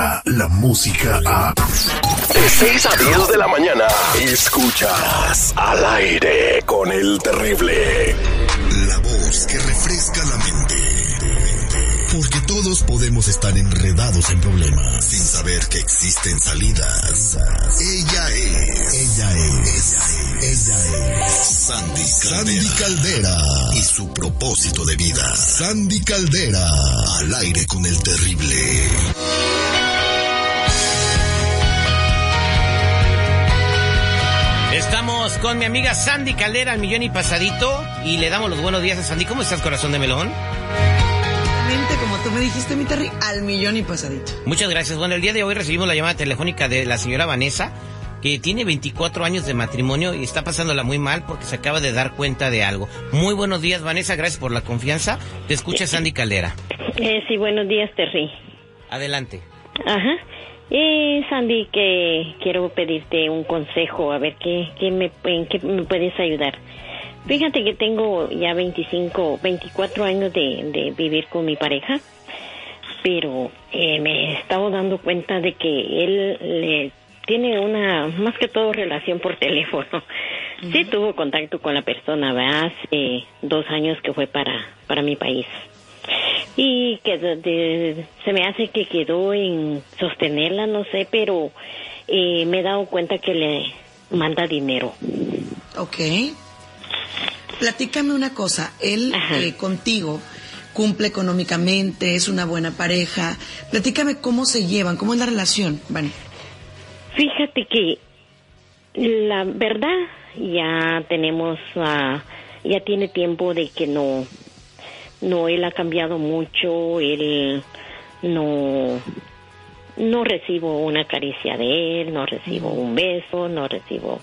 llega la música a... De 6 a 10 de la mañana, escuchas al aire con el terrible. La voz que refresca la mente. Porque todos podemos estar enredados en problemas sin saber que existen salidas. Ella es. Ella es. Ella es. Sandy Caldera. Sandy Caldera. Y su propósito de vida. Sandy Caldera. Al aire con el terrible. Estamos con mi amiga Sandy Caldera, al millón y pasadito, y le damos los buenos días a Sandy. ¿Cómo estás, corazón de melón? Exactamente como tú me dijiste, mi Terry, al millón y pasadito. Muchas gracias. Bueno, el día de hoy recibimos la llamada telefónica de la señora Vanessa, que tiene 24 años de matrimonio y está pasándola muy mal porque se acaba de dar cuenta de algo. Muy buenos días, Vanessa, gracias por la confianza. Te escucha Sandy Caldera. Eh, sí, buenos días, Terry. Adelante. Ajá. Eh, Sandy, que quiero pedirte un consejo, a ver qué, qué me, en qué me puedes ayudar. Fíjate que tengo ya 25, 24 años de, de vivir con mi pareja, pero eh, me he estado dando cuenta de que él le tiene una, más que todo, relación por teléfono. Sí tuvo contacto con la persona, ¿verdad? Hace dos años que fue para, para mi país. Y que de- se me hace que quedó en sostenerla, no sé, pero eh, me he dado cuenta que le manda dinero. Ok. Platícame una cosa. Él eh, contigo cumple económicamente, es una buena pareja. Platícame cómo se llevan, cómo es la relación, Vane. Fíjate que la verdad ya tenemos, ah, ya tiene tiempo de que no, no, él ha cambiado mucho, él no, no recibo una caricia de él, no recibo un beso, no recibo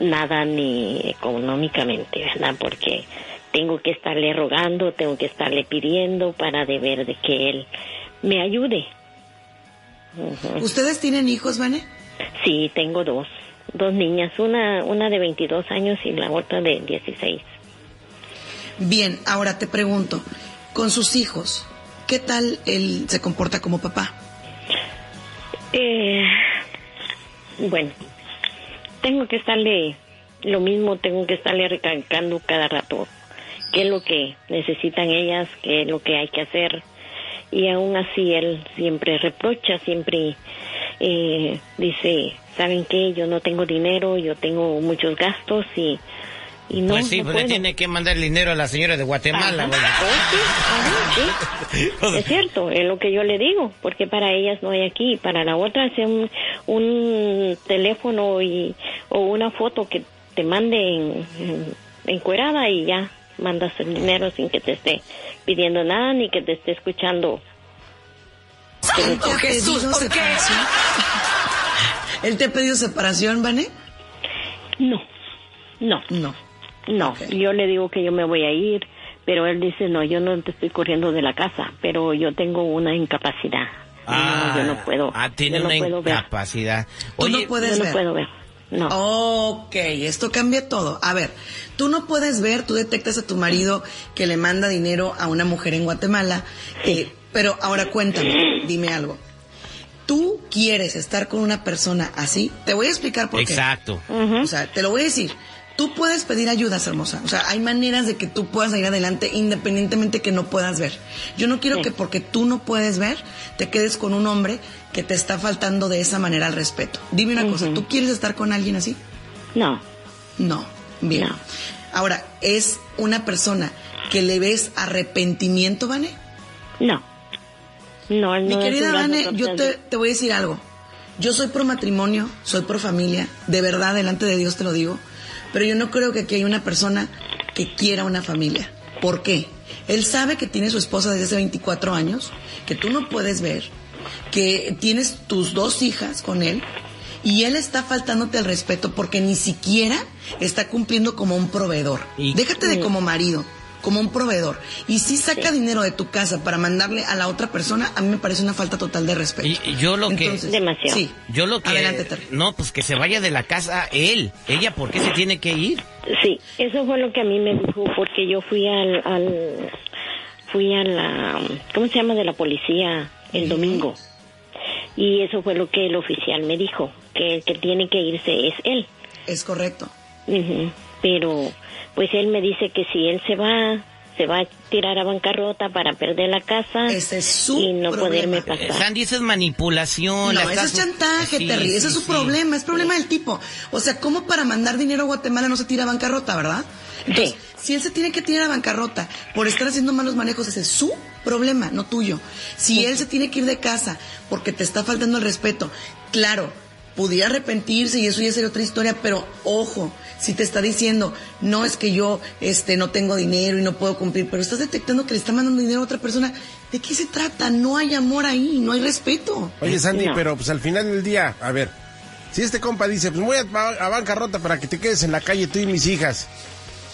nada ni económicamente, ¿verdad? Porque tengo que estarle rogando, tengo que estarle pidiendo para de ver de que él me ayude. ¿Ustedes tienen hijos, Vane? Sí, tengo dos, dos niñas, una, una de 22 años y la otra de 16. Bien, ahora te pregunto, con sus hijos, ¿qué tal él se comporta como papá? Eh, bueno, tengo que estarle, lo mismo tengo que estarle recalcando cada rato qué es lo que necesitan ellas, qué es lo que hay que hacer. Y aún así él siempre reprocha, siempre eh, dice, ¿saben qué? Yo no tengo dinero, yo tengo muchos gastos y, y no, pues sí, no pues le tiene que mandar el dinero a la señora de Guatemala. Ajá. Oh, sí, ajá, sí. Es cierto, es lo que yo le digo, porque para ellas no hay aquí, para la otra es un, un teléfono y, o una foto que te mande en, en- encuerada y ya mandas el dinero sin que te esté pidiendo nada ni que te esté escuchando. ¿Él te ha pedido separación? ¿Él te ha pedido separación, Vane? No, no, No. No. Yo le digo que yo me voy a ir, pero él dice, no, yo no te estoy corriendo de la casa, pero yo tengo una incapacidad. no, yo no puedo. Ah, tiene yo no una puedo ver. incapacidad. Tú no puedes Yo no ver. puedo ver. No. Ok, esto cambia todo. A ver, tú no puedes ver, tú detectas a tu marido que le manda dinero a una mujer en Guatemala, eh, pero ahora cuéntame, dime algo. ¿Tú quieres estar con una persona así? Te voy a explicar por qué. Exacto. O sea, te lo voy a decir. Tú puedes pedir ayudas, hermosa. O sea, hay maneras de que tú puedas ir adelante independientemente que no puedas ver. Yo no quiero Sí. que porque tú no puedes ver, te quedes con un hombre que te está faltando de esa manera al respeto. Dime una cosa, ¿tú quieres estar con alguien así? No. No. Bien. No. Ahora, ¿es una persona que le ves arrepentimiento, Vane? No. No, Mi no es querida Vane, yo te, te voy a decir algo. Yo soy pro matrimonio, soy pro familia, de verdad, delante de Dios te lo digo, pero yo no creo que aquí hay una persona que quiera una familia. ¿Por qué? Él sabe que tiene su esposa desde hace 24 años, que tú no puedes ver, que tienes tus dos hijas con él, y él está faltándote el respeto porque ni siquiera está cumpliendo como un proveedor. Y- Déjate de como marido, como un proveedor. Y si saca dinero de tu casa para mandarle a la otra persona, a mí me parece una falta total de respeto. Y- y yo lo que- Demasiado. Sí. Yo lo que... Adelante, Terry. No, pues que se vaya de la casa él. Ella, ¿por qué se tiene que ir? Sí, eso fue lo que a mí me dijo porque yo fui al, al fui a la ¿cómo se llama de la policía el domingo Y eso fue lo que el oficial me dijo, que el que tiene que irse es él. Es correcto. Ujú. Pero pues él me dice que si él se va, se va a tirar a bancarrota para perder la casa Ese es su y no problema. poderme pasar. Sandy, eso es manipulación. la No, ese estás- es chantaje, Sí, Terry. Ese sí, es su sí. problema. Es problema del tipo. O sea, ¿cómo para mandar dinero a Guatemala no se tira a bancarrota, verdad? Entonces, si él se tiene que tirar a bancarrota por estar haciendo malos manejos, ese es su problema, no tuyo. Si él se tiene que ir de casa porque te está faltando el respeto, claro, pudiera arrepentirse y eso ya sería otra historia, pero ojo, si te está diciendo, no es que yo este no tengo dinero y no puedo cumplir, pero estás detectando que le está mandando dinero a otra persona, ¿de qué se trata? No hay amor ahí, no hay respeto. Oye, Sandy, No. pero pues al final del día, a ver, si este compa dice, pues voy a, a bancarrota para que te quedes en la calle tú y mis hijas.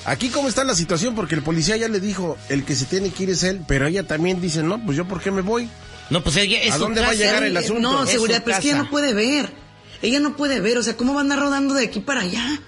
Aquí cómo está la situación, porque el policía ya le dijo, el que se tiene que ir es él, pero ella también dice, no, pues yo por qué me voy. No, pues ella es ¿A dónde va a llegar el asunto? No, Es seguridad, pero es que ella no puede ver. Ella no puede ver, o sea, ¿cómo va a andar rodando de aquí para allá?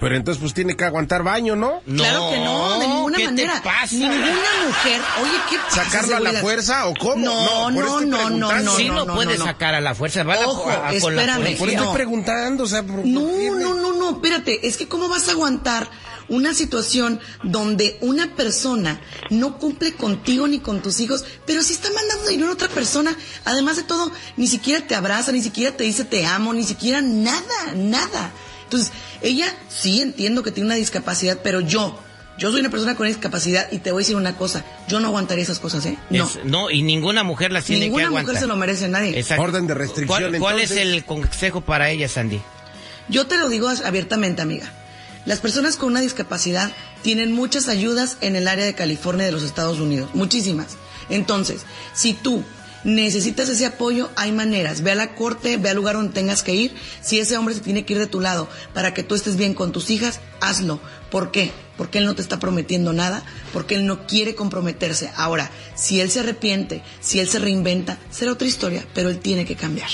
Pero entonces pues tiene que aguantar baño, ¿no? claro que no, de ninguna ¿qué manera. Te pasa? Ninguna mujer, oye, ¿qué pasa, ¿Sacarlo a la fuerza o cómo? No, no, no, no, no, Sí, no, no, no, puede no. sacar a la fuerza. Va a la- Ojo, a- a- con la espérame. Por policía. eso No. estoy preguntando, o sea, por- No, ¿por qué me- no, no, no, espérate, es que cómo vas a aguantar una situación donde una persona no cumple contigo ni con tus hijos, pero sí está mandando dinero a otra persona. Además de todo, ni siquiera te abraza, ni siquiera te dice te amo, ni siquiera nada, nada. Entonces, ella sí entiendo que tiene una discapacidad, pero yo, yo soy una persona con discapacidad y te voy a decir una cosa, yo no aguantaría esas cosas, ¿eh? No. Es- no, y ninguna mujer las tiene Ninguna que aguantar. mujer se lo merece nadie. Exacto. Orden de restricción, ¿Cuál, cuál es el consejo para ella, Sandy? Yo te lo digo abiertamente, amiga. Las personas con una discapacidad tienen muchas ayudas en el área de California de los Estados Unidos, muchísimas. Entonces, si tú necesitas ese apoyo, hay maneras. Ve a la corte, ve al lugar donde tengas que ir. Si ese hombre se tiene que ir de tu lado para que tú estés bien con tus hijas, hazlo. ¿Por qué? Porque él no te está prometiendo nada, porque él no quiere comprometerse. Ahora, si él se arrepiente, si él se reinventa, será otra historia, pero él tiene que cambiar.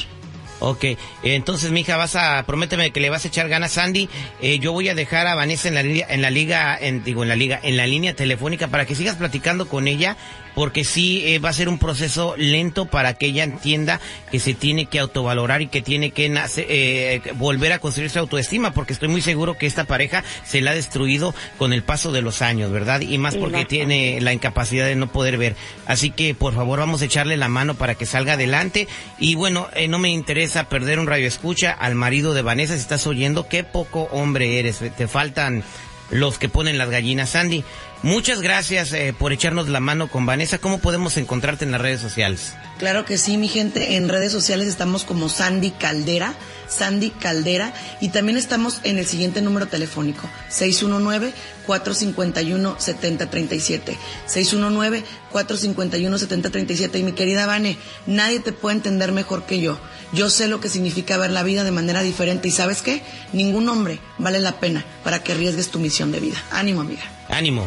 Ok, entonces, mija, vas a, prométeme que le vas a echar ganas, Sandy. Eh, yo voy a dejar a Vanessa en la en la liga, en, digo, en la liga, en la línea telefónica para que sigas platicando con ella, porque sí eh, va a ser un proceso lento para que ella entienda que se tiene que autovalorar y que tiene que nace- eh, volver a construir su autoestima, porque estoy muy seguro que esta pareja se la ha destruido con el paso de los años, ¿verdad? Y más porque tiene la incapacidad de no poder ver. Así que, por favor, vamos a echarle la mano para que salga adelante. Y bueno, eh, no me interesa perder un radio escucha al marido de Vanessa. Si estás oyendo, qué poco hombre eres. Te faltan los que ponen las gallinas. Sandy, muchas gracias eh, por echarnos la mano con Vanessa. ¿Cómo podemos encontrarte en las redes sociales? Claro que sí, mi gente. En redes sociales estamos como Sandy Caldera, Sandy Caldera, y también estamos en el siguiente número telefónico, 619-451-7037. 619-451-7037. Y mi querida Vane, nadie te puede entender mejor que yo. Yo sé lo que significa ver la vida de manera diferente y ¿sabes qué? Ningún hombre vale la pena para que arriesgues tu misión de vida. Ánimo, amiga. Ánimo.